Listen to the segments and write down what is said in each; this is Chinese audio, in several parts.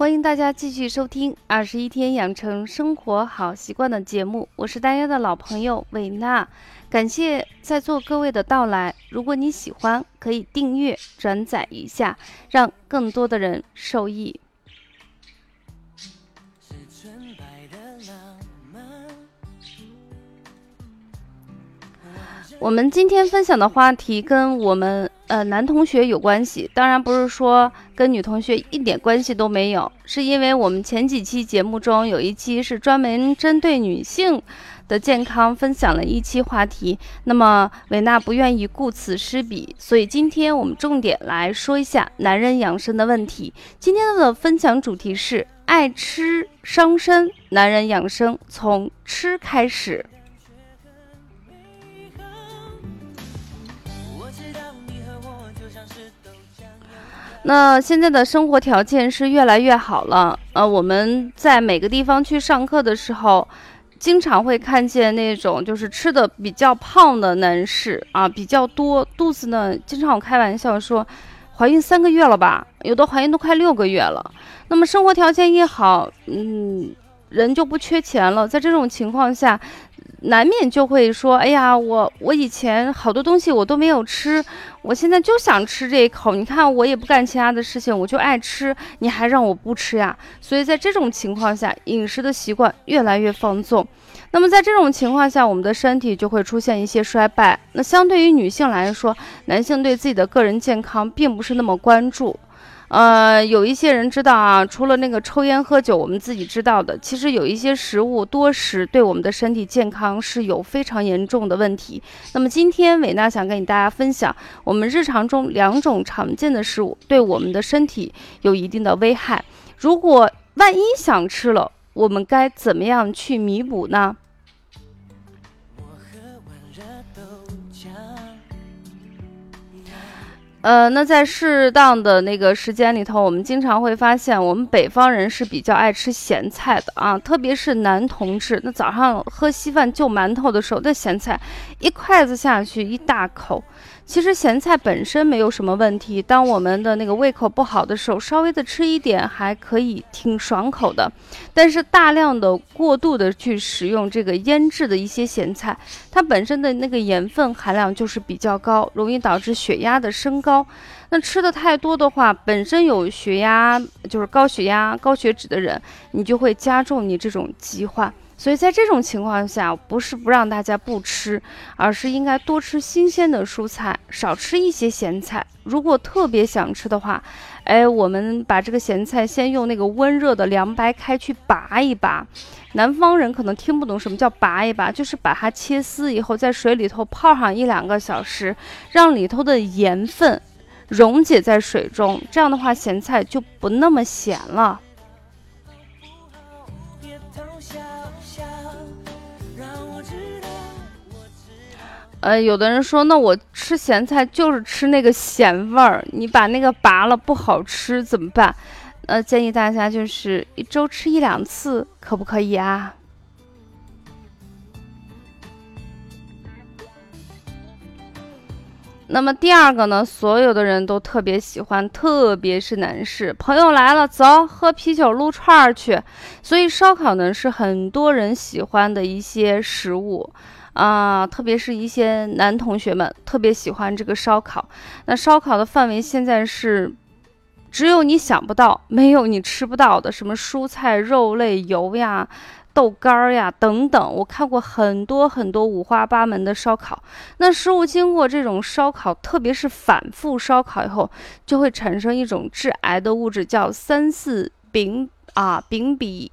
欢迎大家继续收听《二十一天养成生活好习惯》的节目，我是大家的老朋友伟娜，感谢在座各位的到来。如果你喜欢，可以订阅、转载一下，让更多的人受益。我们今天分享的话题跟我们呃男同学有关系，当然不是说跟女同学一点关系都没有，是因为我们前几期节目中有一期是专门针对女性的健康分享了一期话题，那么维娜不愿意顾此失彼，所以今天我们重点来说一下男人养生的问题。今天的分享主题是爱吃伤身，男人养生从吃开始。那现在的生活条件是越来越好了，呃，我们在每个地方去上课的时候，经常会看见那种就是吃的比较胖的男士啊，比较多，肚子呢，经常我开玩笑说，怀孕三个月了吧，有的怀孕都快六个月了。那么生活条件一好，嗯，人就不缺钱了，在这种情况下。难免就会说：“哎呀，我我以前好多东西我都没有吃，我现在就想吃这一口。你看我也不干其他的事情，我就爱吃，你还让我不吃呀？所以在这种情况下，饮食的习惯越来越放纵。那么在这种情况下，我们的身体就会出现一些衰败。那相对于女性来说，男性对自己的个人健康并不是那么关注。”呃，有一些人知道啊，除了那个抽烟喝酒，我们自己知道的，其实有一些食物多食对我们的身体健康是有非常严重的问题。那么今天伟娜想跟大家分享，我们日常中两种常见的食物对我们的身体有一定的危害。如果万一想吃了，我们该怎么样去弥补呢？呃，那在适当的那个时间里头，我们经常会发现，我们北方人是比较爱吃咸菜的啊，特别是男同志。那早上喝稀饭就馒头的时候，那咸菜一筷子下去一大口。其实咸菜本身没有什么问题，当我们的那个胃口不好的时候，稍微的吃一点还可以，挺爽口的。但是大量的过度的去使用这个腌制的一些咸菜，它本身的那个盐分含量就是比较高，容易导致血压的升高。高那吃的太多的话，本身有血压就是高血压、高血脂的人，你就会加重你这种疾患。所以在这种情况下，不是不让大家不吃，而是应该多吃新鲜的蔬菜，少吃一些咸菜。如果特别想吃的话，哎，我们把这个咸菜先用那个温热的凉白开去拔一拔。南方人可能听不懂什么叫拔一拔，就是把它切丝以后，在水里头泡上一两个小时，让里头的盐分溶解在水中，这样的话咸菜就不那么咸了。别偷笑笑，让我知道呃，有的人说，那我吃咸菜就是吃那个咸味儿，你把那个拔了不好吃怎么办？呃，建议大家就是一周吃一两次，可不可以啊？那么第二个呢，所有的人都特别喜欢，特别是男士朋友来了，走，喝啤酒撸串儿去。所以烧烤呢，是很多人喜欢的一些食物。啊，特别是一些男同学们特别喜欢这个烧烤。那烧烤的范围现在是，只有你想不到，没有你吃不到的，什么蔬菜、肉类、油呀、豆干儿呀等等。我看过很多很多五花八门的烧烤。那食物经过这种烧烤，特别是反复烧烤以后，就会产生一种致癌的物质，叫三四丙啊丙比。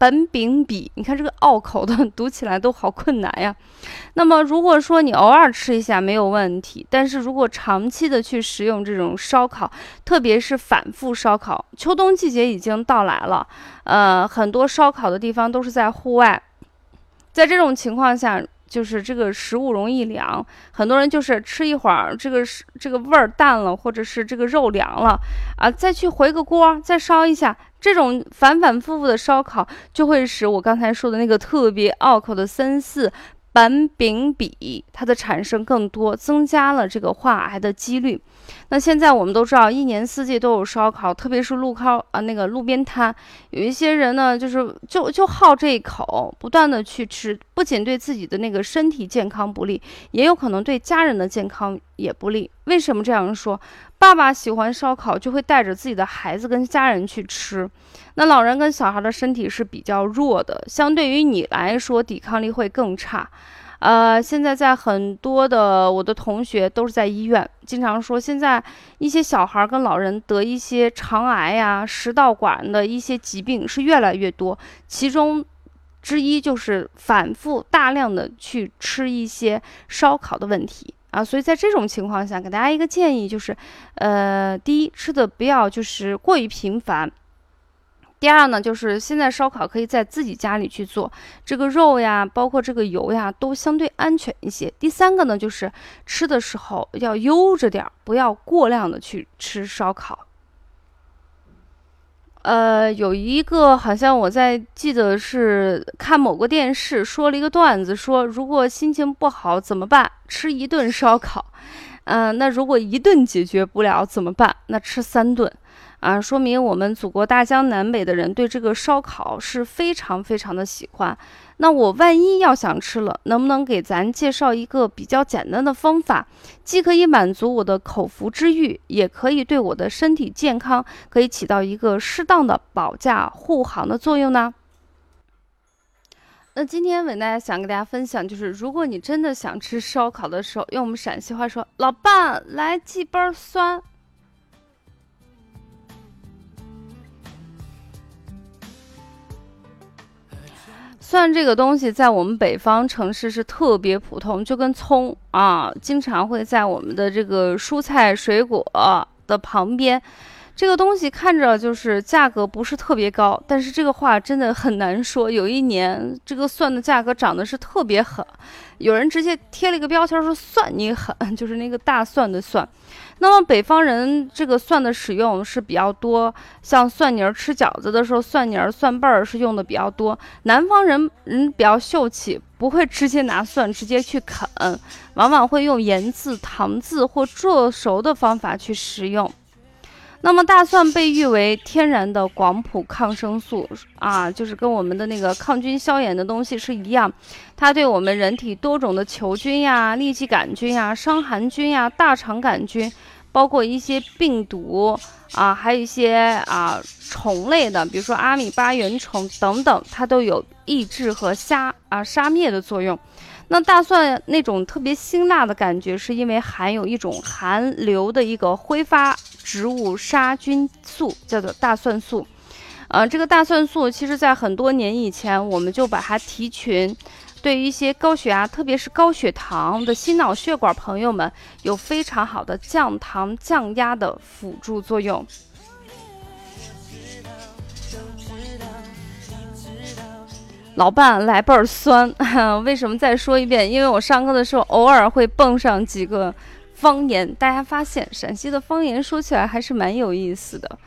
苯丙比，你看这个拗口的，读起来都好困难呀。那么如果说你偶尔吃一下没有问题，但是如果长期的去食用这种烧烤，特别是反复烧烤，秋冬季节已经到来了，呃，很多烧烤的地方都是在户外，在这种情况下。就是这个食物容易凉，很多人就是吃一会儿，这个是这个味儿淡了，或者是这个肉凉了啊，再去回个锅，再烧一下，这种反反复复的烧烤就会使我刚才说的那个特别拗口的三四苯丙芘它的产生更多，增加了这个患癌的几率。那现在我们都知道，一年四季都有烧烤，特别是路靠啊那个路边摊，有一些人呢，就是就就好这一口，不断的去吃，不仅对自己的那个身体健康不利，也有可能对家人的健康也不利。为什么这样说？爸爸喜欢烧烤，就会带着自己的孩子跟家人去吃。那老人跟小孩的身体是比较弱的，相对于你来说，抵抗力会更差。呃，现在在很多的我的同学都是在医院，经常说现在一些小孩跟老人得一些肠癌呀、食道管的一些疾病是越来越多，其中之一就是反复大量的去吃一些烧烤的问题啊。所以在这种情况下，给大家一个建议就是，呃，第一吃的不要就是过于频繁。第二呢，就是现在烧烤可以在自己家里去做，这个肉呀，包括这个油呀，都相对安全一些。第三个呢，就是吃的时候要悠着点儿，不要过量的去吃烧烤。呃，有一个好像我在记得是看某个电视说了一个段子，说如果心情不好怎么办？吃一顿烧烤。嗯，那如果一顿解决不了怎么办？那吃三顿。啊，说明我们祖国大江南北的人对这个烧烤是非常非常的喜欢。那我万一要想吃了，能不能给咱介绍一个比较简单的方法，既可以满足我的口腹之欲，也可以对我的身体健康可以起到一个适当的保驾护航的作用呢？那今天伟大家想跟大家分享，就是如果你真的想吃烧烤的时候，用我们陕西话说，老伴来几瓣蒜。蒜这个东西在我们北方城市是特别普通，就跟葱啊，经常会在我们的这个蔬菜水果的旁边。这个东西看着就是价格不是特别高，但是这个话真的很难说。有一年这个蒜的价格涨的是特别狠，有人直接贴了一个标签说“蒜你狠”，就是那个大蒜的蒜。那么北方人这个蒜的使用是比较多，像蒜泥儿吃饺子的时候，蒜泥儿、蒜瓣儿是用的比较多。南方人人比较秀气，不会直接拿蒜直接去啃，往往会用盐渍、糖渍或做熟的方法去食用。那么大蒜被誉为天然的广谱抗生素啊，就是跟我们的那个抗菌消炎的东西是一样，它对我们人体多种的球菌呀、痢疾杆菌呀、伤寒菌呀、大肠杆菌，包括一些病毒啊，还有一些啊虫类的，比如说阿米巴原虫等等，它都有抑制和杀啊杀灭的作用。那大蒜那种特别辛辣的感觉，是因为含有一种含硫的一个挥发植物杀菌素，叫做大蒜素。呃，这个大蒜素其实在很多年以前，我们就把它提群，对于一些高血压，特别是高血糖的心脑血管朋友们，有非常好的降糖降压的辅助作用。老伴来倍儿酸，为什么再说一遍？因为我上课的时候偶尔会蹦上几个方言，大家发现陕西的方言说起来还是蛮有意思的。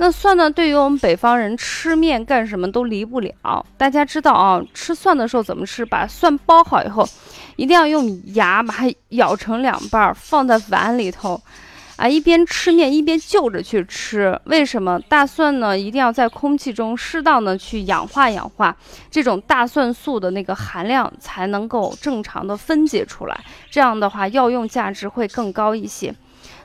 那蒜呢，对于我们北方人吃面干什么都离不了。大家知道啊，吃蒜的时候怎么吃？把蒜剥好以后，一定要用牙把它咬成两半，放在碗里头。啊，一边吃面一边就着去吃，为什么？大蒜呢，一定要在空气中适当的去氧化氧化，这种大蒜素的那个含量才能够正常的分解出来，这样的话药用价值会更高一些。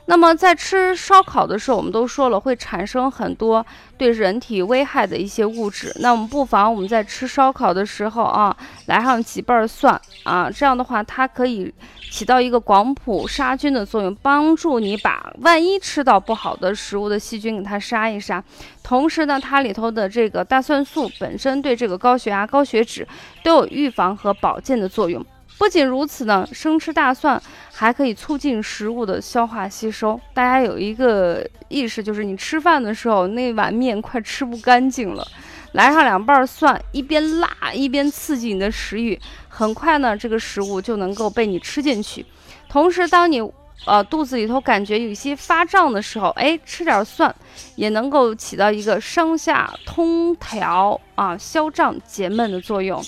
那么在吃烧烤的时候，我们都说了会产生很多对人体危害的一些物质。那我们不妨我们在吃烧烤的时候啊，来上几瓣蒜啊，这样的话它可以起到一个广谱杀菌的作用，帮助你把万一吃到不好的食物的细菌给它杀一杀。同时呢，它里头的这个大蒜素本身对这个高血压、高血脂都有预防和保健的作用。不仅如此呢，生吃大蒜还可以促进食物的消化吸收。大家有一个意识，就是你吃饭的时候那碗面快吃不干净了，来上两瓣蒜，一边辣一边刺激你的食欲，很快呢，这个食物就能够被你吃进去。同时，当你呃肚子里头感觉有一些发胀的时候，哎，吃点蒜也能够起到一个上下通调啊、消胀解闷的作用。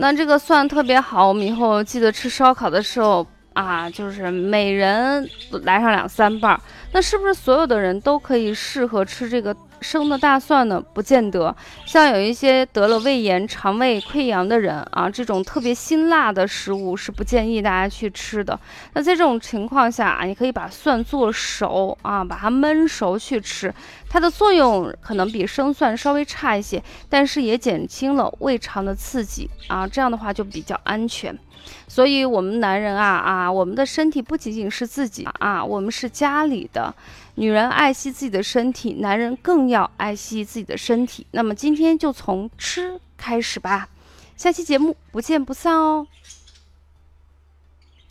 那这个蒜特别好，我们以后记得吃烧烤的时候啊，就是每人来上两三瓣。那是不是所有的人都可以适合吃这个？生的大蒜呢，不见得。像有一些得了胃炎、肠胃溃疡的人啊，这种特别辛辣的食物是不建议大家去吃的。那在这种情况下啊，你可以把蒜做熟啊，把它焖熟去吃，它的作用可能比生蒜稍微差一些，但是也减轻了胃肠的刺激啊，这样的话就比较安全。所以，我们男人啊啊，我们的身体不仅仅是自己啊，我们是家里的。女人爱惜自己的身体，男人更要爱惜自己的身体。那么，今天就从吃开始吧。下期节目不见不散哦。